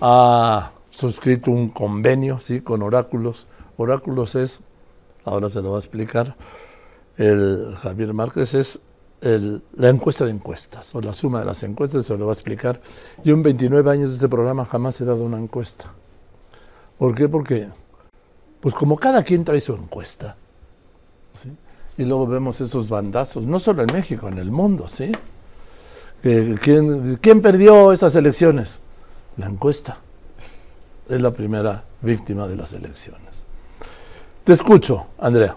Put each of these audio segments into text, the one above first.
ha suscrito un convenio ¿sí? con Oráculos. Oráculos es, ahora se lo va a explicar, el Javier Márquez es la encuesta de encuestas, o la suma de las encuestas, se lo va a explicar. Yo en 29 años de este programa jamás he dado una encuesta. ¿Por qué? Porque, pues como cada quien trae su encuesta, y luego vemos esos bandazos, no solo en México, en el mundo, ¿sí? ¿Quién, ¿Quién perdió esas elecciones? La encuesta. Es la primera víctima de las elecciones. Te escucho, Andrea.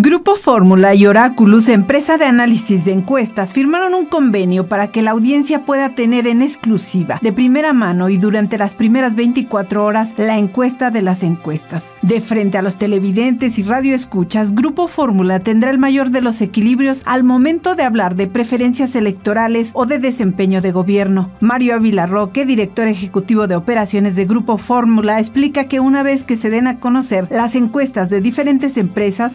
Grupo Fórmula y Oráculos, empresa de análisis de encuestas, firmaron un convenio para que la audiencia pueda tener en exclusiva, de primera mano y durante las primeras 24 horas, la encuesta de las encuestas. De frente a los televidentes y radioescuchas, Grupo Fórmula tendrá el mayor de los equilibrios al momento de hablar de preferencias electorales o de desempeño de gobierno. Mario Ávila Roque, director ejecutivo de operaciones de Grupo Fórmula, explica que una vez que se den a conocer las encuestas de diferentes empresas,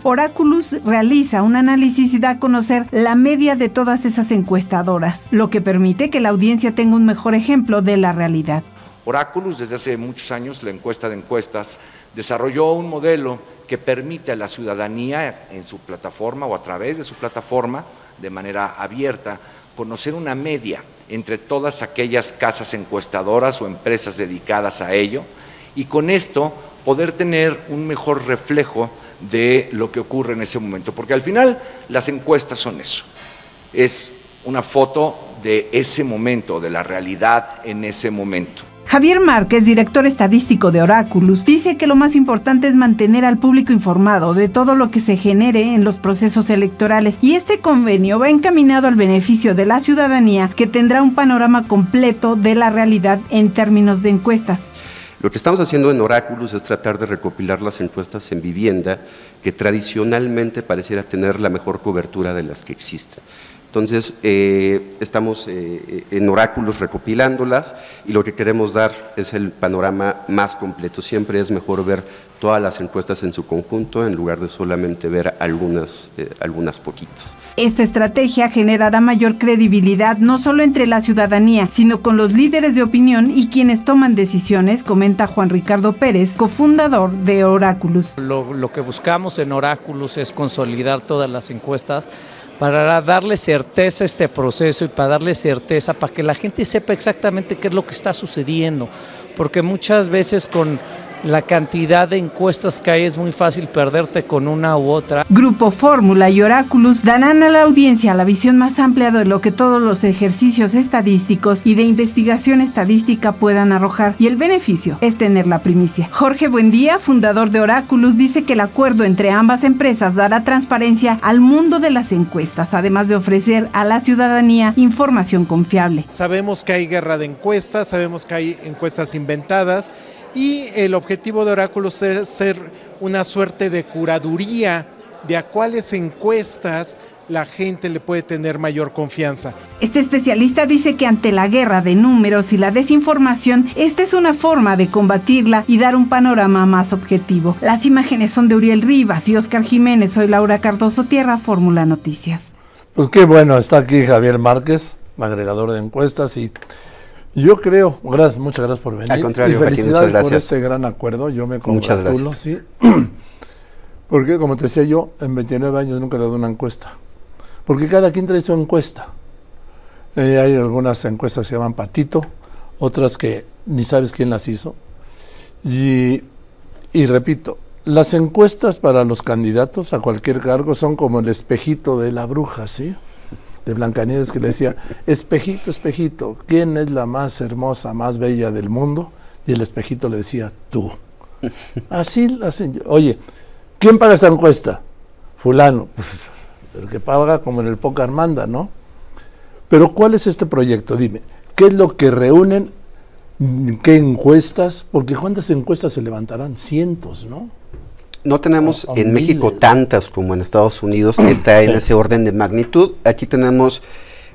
Realiza un análisis y da a conocer la media de todas esas encuestadoras, lo que permite que la audiencia tenga un mejor ejemplo de la realidad. Oráculos, desde hace muchos años, la encuesta de encuestas, desarrolló un modelo que permite a la ciudadanía en su plataforma o a través de su plataforma, de manera abierta, conocer una media entre todas aquellas casas encuestadoras o empresas dedicadas a ello y con esto poder tener un mejor reflejo de lo que ocurre en ese momento, porque al final las encuestas son eso, es una foto de ese momento, de la realidad en ese momento. Javier Márquez, director estadístico de Oráculos, dice que lo más importante es mantener al público informado de todo lo que se genere en los procesos electorales y este convenio va encaminado al beneficio de la ciudadanía que tendrá un panorama completo de la realidad en términos de encuestas. Lo que estamos haciendo en Oráculos es tratar de recopilar las encuestas en vivienda que tradicionalmente pareciera tener la mejor cobertura de las que existen. Entonces, eh, estamos eh, en oráculos recopilándolas y lo que queremos dar es el panorama más completo. Siempre es mejor ver todas las encuestas en su conjunto en lugar de solamente ver algunas, eh, algunas poquitas. Esta estrategia generará mayor credibilidad no solo entre la ciudadanía, sino con los líderes de opinión y quienes toman decisiones, comenta Juan Ricardo Pérez, cofundador de Oráculos. Lo, que buscamos en Oráculos es consolidar todas las encuestas para darle certeza a este proceso y para darle certeza, para que la gente sepa exactamente qué es lo que está sucediendo, porque muchas veces con la cantidad de encuestas que hay es muy fácil perderte con una u otra. Grupo Fórmula y Oráculos darán a la audiencia la visión más amplia de lo que todos los ejercicios estadísticos y de investigación estadística puedan arrojar y el beneficio es tener la primicia. Jorge Buendía, fundador de Oráculos, dice que el acuerdo entre ambas empresas dará transparencia al mundo de las encuestas, además de ofrecer a la ciudadanía información confiable. Sabemos que hay guerra de encuestas, sabemos que hay encuestas inventadas y el objetivo de Oráculos es ser una suerte de curaduría de a cuáles encuestas la gente le puede tener mayor confianza. Este especialista dice que ante la guerra de números y la desinformación, esta es una forma de combatirla y dar un panorama más objetivo. Las imágenes son de Uriel Rivas y Oscar Jiménez. Soy Laura Cardoso Tierra, Fórmula Noticias. Pues qué bueno, está aquí Javier Márquez, agregador de encuestas y yo creo, gracias, muchas gracias por venir. Al contrario, y felicidades por este gran acuerdo. Yo me congratulo, sí. Porque, como te decía yo, en 29 años nunca he dado una encuesta. Porque cada quien trae su encuesta. Eh, hay algunas encuestas que se llaman patito, otras que ni sabes quién las hizo. Y, y repito, las encuestas para los candidatos a cualquier cargo son como el espejito de la bruja, ¿sí? De Blancanieves que le decía, espejito, espejito, ¿quién es la más hermosa, más bella del mundo? Y el espejito le decía, tú. Así la hacen. Oye, ¿quién paga esa encuesta? Fulano. Pues, el que paga como en el poca Armanda, ¿no? Pero ¿cuál es este proyecto? Dime, ¿qué es lo que reúnen? ¿Qué encuestas? Porque ¿cuántas encuestas se levantarán? Cientos, ¿no? No tenemos en México tantas como en Estados Unidos, que está en ese orden de magnitud. Aquí tenemos,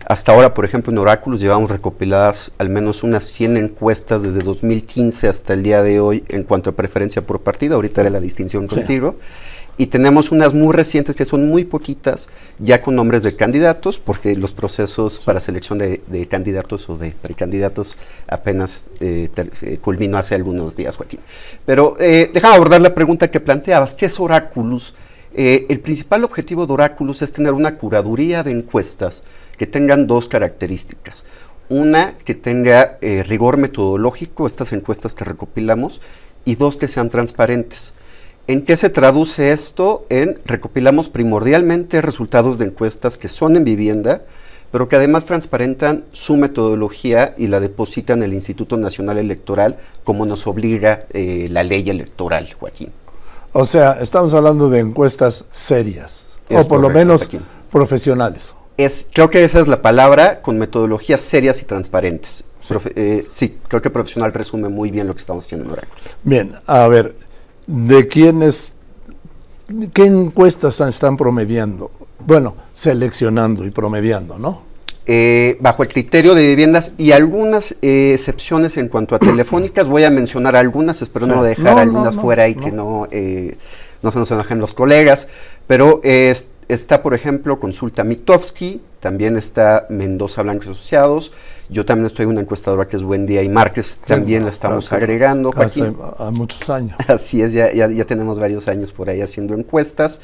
hasta ahora, por ejemplo, en Oráculos llevamos recopiladas al menos unas 100 encuestas desde 2015 hasta el día de hoy en cuanto a preferencia por partido. Ahorita era la distinción contigo. Y tenemos unas muy recientes que son muy poquitas, ya con nombres de candidatos, porque los procesos para selección de, candidatos o de precandidatos apenas eh, eh, culminó hace algunos días, Joaquín. Pero eh, déjame abordar la pregunta que planteabas, ¿qué es Oráculos? Eh, el principal objetivo de Oráculos es tener una curaduría de encuestas que tengan dos características. Una, que tenga rigor metodológico, estas encuestas que recopilamos, y dos, que sean transparentes. ¿En qué se traduce esto? En recopilamos primordialmente resultados de encuestas que son en vivienda, pero que además transparentan su metodología y la depositan en el Instituto Nacional Electoral, como nos obliga eh, la ley electoral, Joaquín. O sea, estamos hablando de encuestas serias, o por lo menos profesionales. Es, creo que esa es la palabra, con metodologías serias y transparentes. Eh, sí, creo que profesional resume muy bien lo que estamos haciendo en Oráculo. Bien, a ver, de quiénes, qué encuestas están promediando, bueno, seleccionando y promediando, ¿no? Eh, bajo el criterio de viviendas y algunas eh, excepciones en cuanto a telefónicas, voy a mencionar algunas, espero no dejar algunas fuera y que no, eh, no se nos enojen los colegas, pero está, por ejemplo, Consulta Mitofsky, también está Mendoza Blancos Asociados, yo también estoy en una encuestadora que es Buen Día y Márquez, también la estamos agregando. Hace a muchos años. Así es, ya, ya, tenemos varios años por ahí haciendo encuestas.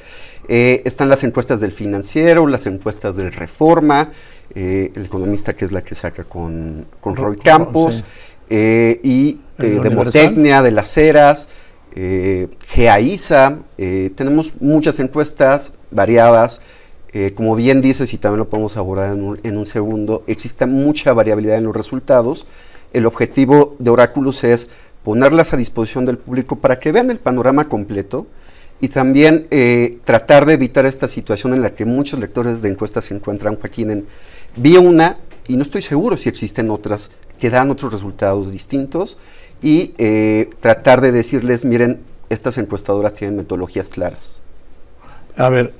Eh, están las encuestas del financiero, las encuestas del Reforma, eh, el economista que es la que saca con, con Roy Campos, eh, y Demotecnia, de las Heras, GAISA, tenemos muchas encuestas variadas. Eh, como bien dices, y también lo podemos abordar en un, segundo, existe mucha variabilidad en los resultados. El objetivo de Oráculos es ponerlas a disposición del público para que vean el panorama completo y también eh, tratar de evitar esta situación en la que muchos lectores de encuestas se encuentran, Joaquín, en vi una y no estoy seguro si existen otras que dan otros resultados distintos y eh, tratar de decirles, miren, estas encuestadoras tienen metodologías claras. A ver,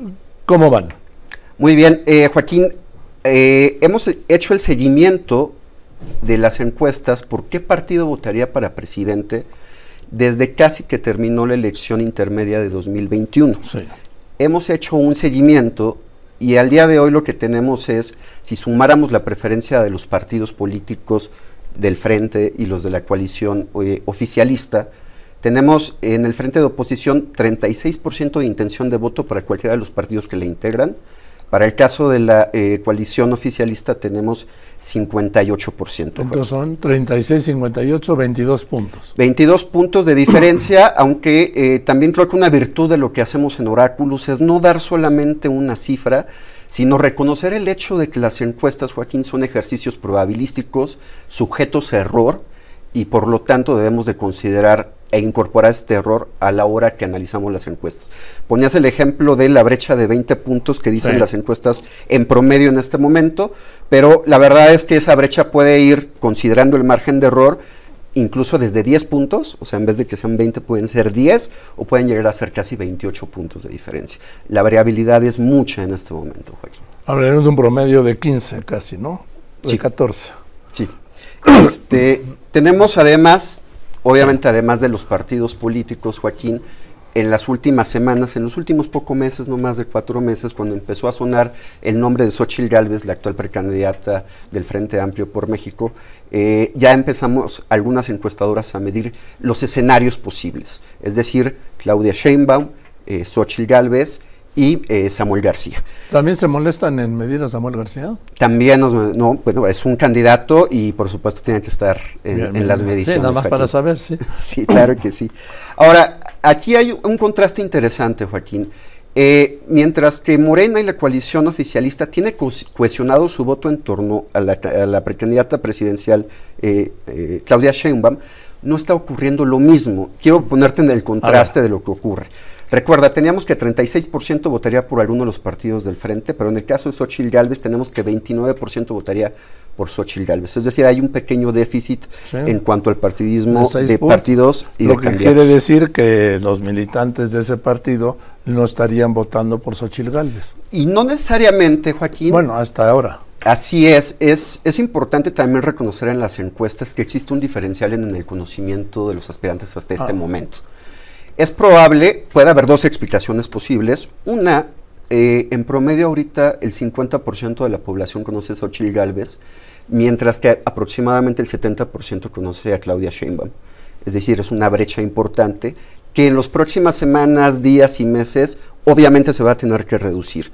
¿cómo van? Muy bien, eh, Joaquín, eh, hemos hecho el seguimiento de las encuestas por qué partido votaría para presidente desde casi que terminó la elección intermedia de 2021. Hemos hecho un seguimiento y al día de hoy lo que tenemos es, si sumáramos la preferencia de los partidos políticos del frente y los de la coalición eh, oficialista, tenemos en el frente de oposición 36% de intención de voto para cualquiera de los partidos que le integran, para el caso de la eh, coalición oficialista tenemos 58%. Entonces son 36, 58, 22 puntos. 22 puntos de diferencia, aunque eh, también creo que una virtud de lo que hacemos en Oráculos es no dar solamente una cifra, sino reconocer el hecho de que las encuestas, Joaquín, son ejercicios probabilísticos, sujetos a error, y por lo tanto debemos de considerar e incorporar este error a la hora que analizamos las encuestas. Ponías el ejemplo de la brecha de 20 puntos que dicen las encuestas en promedio en este momento, pero la verdad es que esa brecha puede ir considerando el margen de error incluso desde 10 puntos, o sea, en vez de que sean 20 pueden ser 10 o pueden llegar a ser casi 28 puntos de diferencia. La variabilidad es mucha en este momento, Joaquín. Hablaremos de un promedio de 15 casi, ¿no? De sí. 14. Sí. Este, tenemos además Obviamente, además de los partidos políticos, Joaquín, en las últimas semanas, en los últimos pocos meses, no más de cuatro meses, cuando empezó a sonar el nombre de Xochitl Gálvez, la actual precandidata del Frente Amplio por México, eh, ya empezamos algunas encuestadoras a medir los escenarios posibles. Es decir, Claudia Sheinbaum, eh, Xochitl Gálvez y eh, Samuel García. ¿También se molestan en medir a Samuel García? También, no, bueno, es un candidato y por supuesto tiene que estar en, las mediciones. nada más para saber, sí. sí, claro que sí. Ahora, aquí hay un contraste interesante, Joaquín. Eh, mientras que Morena y la coalición oficialista tiene cohesionado su voto en torno a la, precandidata presidencial eh, Claudia Sheinbaum, no está ocurriendo lo mismo. Quiero ponerte en el contraste de lo que ocurre. Recuerda, teníamos que 36% votaría por alguno de los partidos del frente, pero en el caso de Xochitl Galvez tenemos que 29% votaría por Xochitl Galvez. Es decir, hay un pequeño déficit en cuanto al partidismo de, partidos y Lo que quiere decir que los militantes de ese partido no estarían votando por Xochitl Galvez. Y no necesariamente, Joaquín. Bueno, hasta ahora. Así es, es, es importante también reconocer en las encuestas que existe un diferencial en el conocimiento de los aspirantes hasta este ah. momento. Es probable, puede haber dos explicaciones posibles. Una, eh, en promedio ahorita el 50% de la población conoce a Xochitl Galvez, mientras que aproximadamente el 70% conoce a Claudia Sheinbaum. Es decir, es una brecha importante que en las próximas semanas, días y meses obviamente se va a tener que reducir.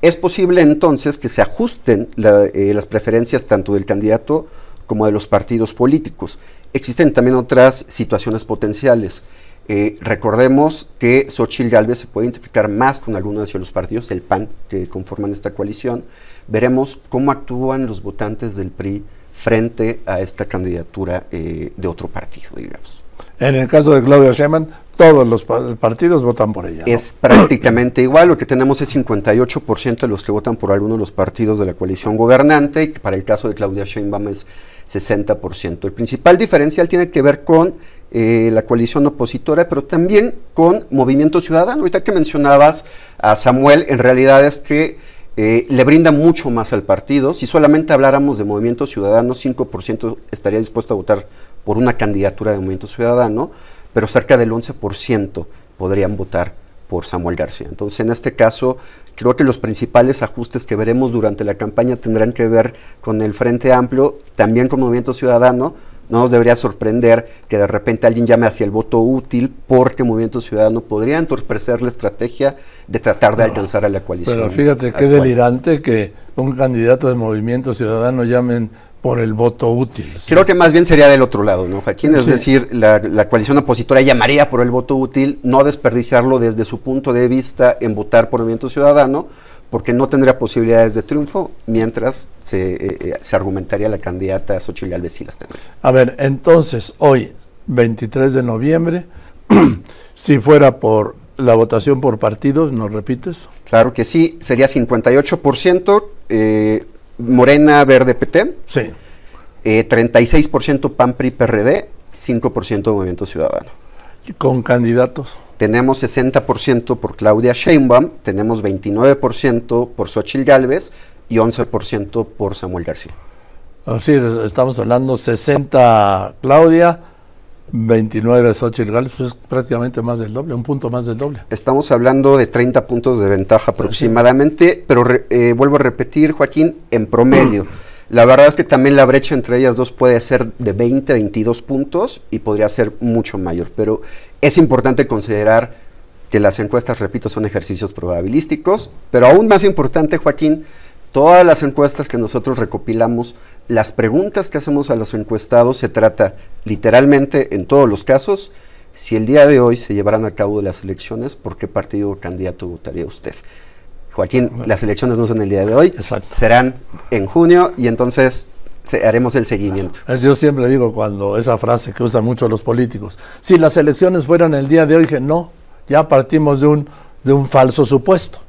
Es posible entonces que se ajusten eh, las preferencias tanto del candidato como de los partidos políticos. Existen también otras situaciones potenciales. Eh, recordemos que Xochitl Galvez se puede identificar más con algunos de los partidos, el PAN, que conforman esta coalición. Veremos cómo actúan los votantes del PRI frente a esta candidatura eh, de otro partido, digamos. En el caso de Claudia Sheinbaum, todos los partidos votan por ella. Es prácticamente igual, lo que tenemos es 58% de los que votan por alguno de los partidos de la coalición gobernante, y para el caso de Claudia Sheinbaum es 60%. El principal diferencial tiene que ver con eh, la coalición opositora, pero también con Movimiento Ciudadano. Ahorita que mencionabas a Samuel, en realidad es que eh, le brinda mucho más al partido. Si solamente habláramos de Movimiento Ciudadano, 5% estaría dispuesto a votar por una candidatura de Movimiento Ciudadano, pero cerca del 11% podrían votar por Samuel García. Entonces, en este caso, creo que los principales ajustes que veremos durante la campaña tendrán que ver con el Frente Amplio, también con Movimiento Ciudadano. No nos debería sorprender que de repente alguien llame hacia el voto útil porque Movimiento Ciudadano podría entorpecer la estrategia de tratar de alcanzar a la coalición. Pero fíjate qué delirante que un candidato de Movimiento Ciudadano llamen por el voto útil. Creo que más bien sería del otro lado, ¿no, Joaquín? Es decir, la, coalición opositora llamaría por el voto útil, no desperdiciarlo desde su punto de vista en votar por el Movimiento Ciudadano, porque no tendría posibilidades de triunfo, mientras se, eh, eh, argumentaría la candidata Xochitl Gálvez y las tendría. A ver, entonces, hoy, 23 de noviembre, si fuera por la votación por partidos, ¿nos repites? Claro que sí, sería 58%, eh, Morena Verde PT. Sí. 36% PAN PRI PRD, 5% Movimiento Ciudadano. ¿Con candidatos? Tenemos 60% por Claudia Sheinbaum, tenemos 29% por Xochitl Gálvez y 11% por Samuel García. Así, estamos hablando 60 Claudia, 29 Xochitl Gálvez, pues es prácticamente más del doble, un punto más del doble. Estamos hablando de 30 puntos de ventaja aproximadamente, pero eh, vuelvo a repetir, Joaquín, en promedio. La verdad es que también la brecha entre ellas dos puede ser de 20, 22 puntos y podría ser mucho mayor, pero es importante considerar que las encuestas, repito, son ejercicios probabilísticos, pero aún más importante, Joaquín, todas las encuestas que nosotros recopilamos, las preguntas que hacemos a los encuestados, se trata literalmente en todos los casos, si el día de hoy se llevaran a cabo las elecciones, ¿por qué partido o candidato votaría usted? Joaquín, las elecciones no son el día de hoy, serán en junio y entonces haremos el seguimiento. Yo siempre digo cuando esa frase que usan mucho los políticos, si las elecciones fueran el día de hoy, que no, ya partimos de un, de un falso supuesto.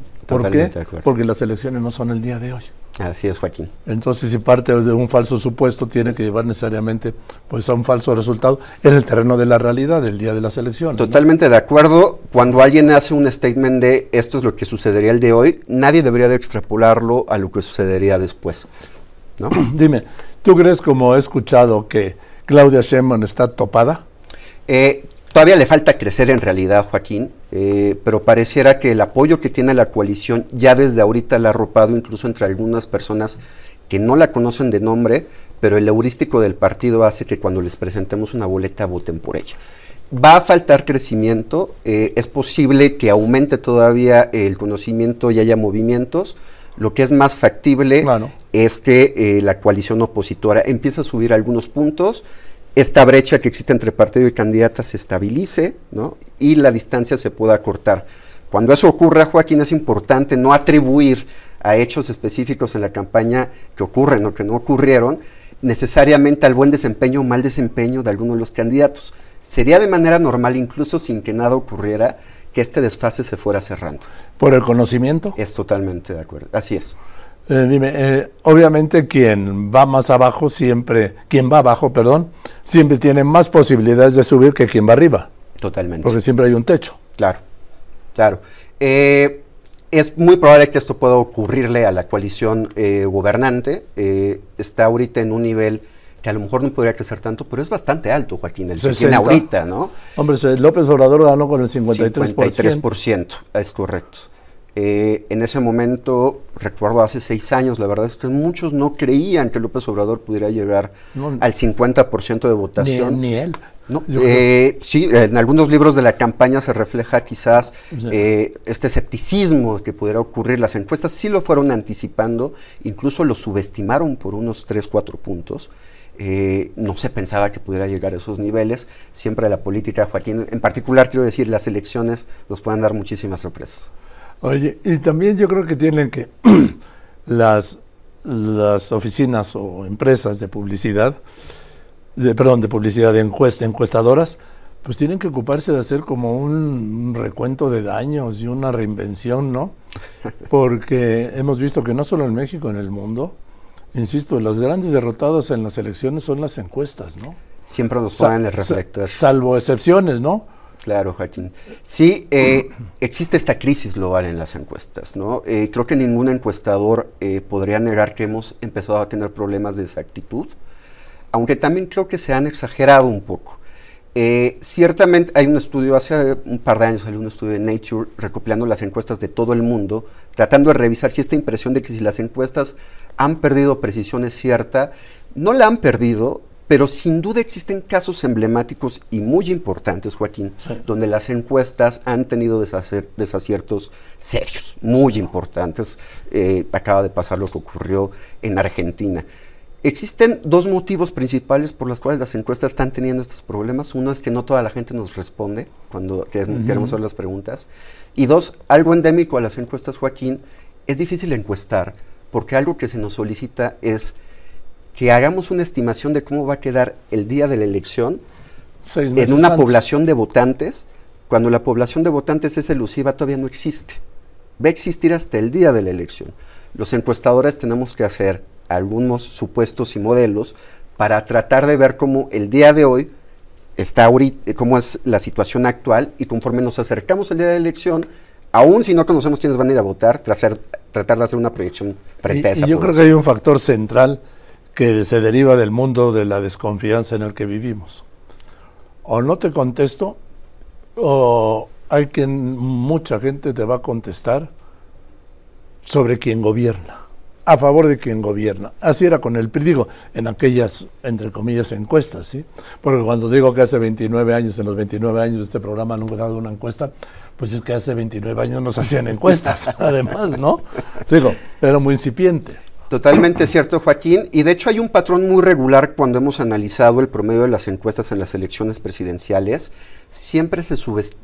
¿Por qué? Porque las elecciones no son el día de hoy. Así es, Joaquín. Entonces, si parte de un falso supuesto, tiene que llevar necesariamente pues, a un falso resultado en el terreno de la realidad del día de las elecciones. Totalmente de acuerdo. Cuando alguien hace un statement de esto es lo que sucedería el de hoy, nadie debería de extrapolarlo a lo que sucedería después. ¿no? Dime, ¿tú crees, como he escuchado, que Claudia Sheinbaum está topada? Eh, Todavía le falta crecer en realidad, Joaquín, eh, pero pareciera que el apoyo que tiene la coalición ya desde ahorita la ha arropado incluso entre algunas personas que no la conocen de nombre, pero el heurístico del partido hace que cuando les presentemos una boleta voten por ella. Va a faltar crecimiento, eh, es posible que aumente todavía el conocimiento y haya movimientos. Lo que es más factible es que eh, la coalición opositora empiece a subir algunos puntos esta brecha que existe entre partido y candidata se estabilice ¿no? y la distancia se pueda cortar. Cuando eso ocurra, Joaquín, es importante no atribuir a hechos específicos en la campaña que ocurren o que no ocurrieron necesariamente al buen desempeño o mal desempeño de alguno de los candidatos. Sería de manera normal, incluso sin que nada ocurriera, que este desfase se fuera cerrando. ¿Por el conocimiento? Es totalmente de acuerdo. Así es. Eh, dime, eh, obviamente quien va más abajo siempre, quien va abajo, perdón, siempre tiene más posibilidades de subir que quien va arriba. Totalmente. Porque siempre hay un techo. Claro, claro. Eh, es muy probable que esto pueda ocurrirle a la coalición gobernante. está ahorita en un nivel que a lo mejor no podría crecer tanto, pero es bastante alto, Joaquín, el que tiene ahorita, ¿no? Hombre, López Obrador ganó con el 53%. 53%, es correcto. Eh, en ese momento, recuerdo hace seis años, la verdad es que muchos no creían que López Obrador pudiera llegar al 50% de votación. Ni, él. Eh, sí, en algunos libros de la campaña se refleja quizás eh, este escepticismo que pudiera ocurrir. Las encuestas sí lo fueron anticipando, incluso lo subestimaron por unos 3, 4 puntos. no se pensaba que pudiera llegar a esos niveles. Siempre la política, Joaquín, en particular quiero decir, las elecciones nos pueden dar muchísimas sorpresas. Oye, y también yo creo que tienen que las, las oficinas o empresas de publicidad, de, perdón, de publicidad de encuesta, encuestadoras, pues tienen que ocuparse de hacer como un, recuento de daños y una reinvención, ¿no? Porque hemos visto que no solo en México, en el mundo, insisto, los grandes derrotados en las elecciones son las encuestas, ¿no? Siempre nos ponen el reflector. Salvo excepciones, ¿no? Claro, Joaquín. Sí, eh, existe esta crisis global en las encuestas, ¿no? Eh, creo que ningún encuestador eh, podría negar que hemos empezado a tener problemas de exactitud, aunque también creo que se han exagerado un poco. ciertamente hay un estudio, hace un par de años salió un estudio de Nature recopilando las encuestas de todo el mundo, tratando de revisar si esta impresión de que si las encuestas han perdido precisión es cierta. No la han perdido, pero sin duda existen casos emblemáticos y muy importantes, Joaquín, donde las encuestas han tenido desaciertos serios, muy importantes. Eh, acaba de pasar lo que ocurrió en Argentina. Existen dos motivos principales por los cuales las encuestas están teniendo estos problemas. Uno es que no toda la gente nos responde cuando queremos hacer las preguntas. Y dos, algo endémico a las encuestas, Joaquín, es difícil encuestar porque algo que se nos solicita es que hagamos una estimación de cómo va a quedar el día de la elección en una población de votantes, cuando la población de votantes es elusiva, todavía no existe. Va a existir hasta el día de la elección. Los encuestadores tenemos que hacer algunos supuestos y modelos para tratar de ver cómo el día de hoy está ahorita, cómo es la situación actual y conforme nos acercamos al día de la elección, aún si no conocemos quiénes van a ir a votar, tratar, tratar de hacer una proyección frente a esa y yo creo que hay un factor central que se deriva del mundo de la desconfianza en el que vivimos. O no te contesto, o hay quien, mucha gente te va a contestar sobre quien gobierna, a favor de quien gobierna. Así era con el PRI, digo, en aquellas, entre comillas, encuestas, ¿sí? Porque cuando digo que hace 29 años, en los 29 años de este programa nunca he dado una encuesta, pues es que hace 29 años nos hacían encuestas, además, ¿no? Digo, era muy incipiente. Totalmente cierto, Joaquín. Y de hecho hay un patrón muy regular cuando hemos analizado el promedio de las encuestas en las elecciones presidenciales. Siempre se,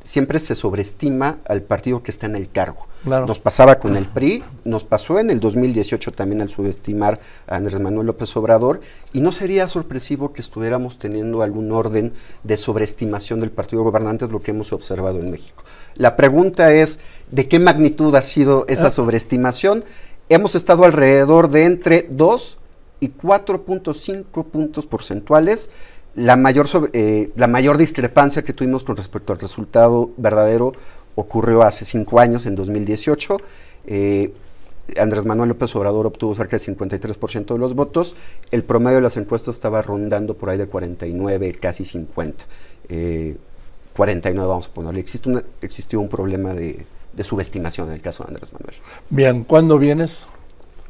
siempre se sobreestima al partido que está en el cargo. Nos pasaba con el PRI, nos pasó en el 2018 también al subestimar a Andrés Manuel López Obrador. Y no sería sorpresivo que estuviéramos teniendo algún orden de sobreestimación del partido gobernante, es lo que hemos observado en México. La pregunta es, ¿de qué magnitud ha sido esa ah. sobreestimación? Hemos estado alrededor de entre 2 y 4.5 puntos porcentuales. La mayor, eh, la mayor discrepancia que tuvimos con respecto al resultado verdadero ocurrió hace cinco años, en 2018. Eh, Andrés Manuel López Obrador obtuvo cerca del 53% de los votos. El promedio de las encuestas estaba rondando por ahí de 49, casi 50. 49 vamos a ponerle. Existe existió un problema de, de subestimación en el caso de Andrés Manuel. Bien, ¿cuándo vienes?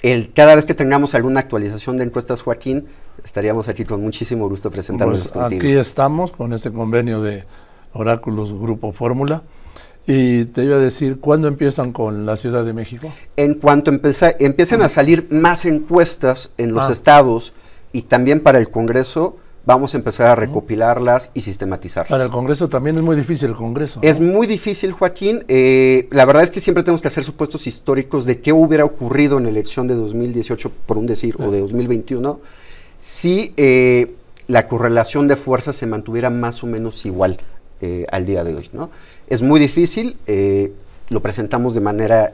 El, cada vez que tengamos alguna actualización de encuestas, Joaquín, estaríamos aquí con muchísimo gusto presentándonos. Pues aquí estamos con este convenio de Oráculos Grupo Fórmula. Y te iba a decir, ¿cuándo empiezan con la Ciudad de México? En cuanto empiecen a salir más encuestas en los ah. estados y también para el Congreso, vamos a empezar a recopilarlas y sistematizarlas. Para el Congreso también es muy difícil el Congreso. Es muy difícil, Joaquín. Eh, la verdad es que siempre tenemos que hacer supuestos históricos de qué hubiera ocurrido en la elección de 2018, por un decir, o de 2021, si eh, la correlación de fuerzas se mantuviera más o menos igual eh, al día de hoy. ¿no? Es muy difícil, lo presentamos de manera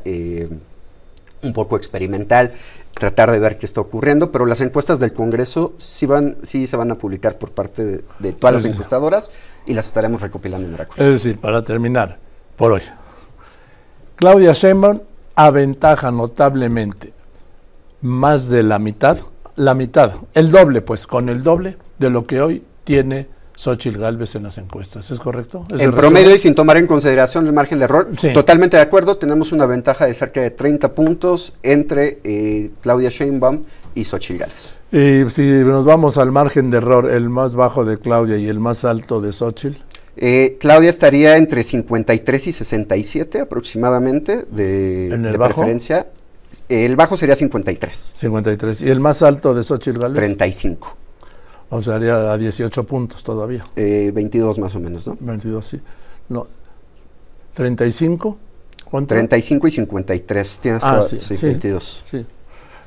un poco experimental tratar de ver qué está ocurriendo, pero las encuestas del Congreso sí, van, sí se van a publicar por parte de, todas las encuestadoras y las estaremos recopilando en Veracruz. Es decir, para terminar, por hoy, Claudia Sheinbaum aventaja notablemente más de la mitad la mitad, el doble, pues, con el doble de lo que hoy tiene Xochitl Galvez en las encuestas. ¿Es correcto? en promedio y sin tomar en consideración el margen de error, totalmente de acuerdo. Tenemos una ventaja de cerca de 30 puntos entre eh, Claudia Sheinbaum y Xochitl Galvez. Y si nos vamos al margen de error, el más bajo de Claudia y el más alto de Xochitl. Eh, Claudia estaría entre 53 y 67 aproximadamente de, ¿En el preferencia. El bajo sería 53. 53. ¿Y el más alto de Xochitl Galvez? 35. O sea, haría a 18 puntos todavía. Eh, 22 más o menos, ¿no? 22, sí. No. 35. ¿Cuánto? 35 y 53. Tienes ah, sí, sí, 22. Sí.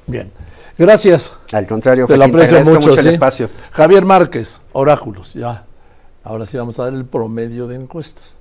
Bien. Gracias. Al contrario, te lo aprecio mucho, el espacio. Javier Márquez, Oráculos, ya. Ahora sí vamos a dar el promedio de encuestas.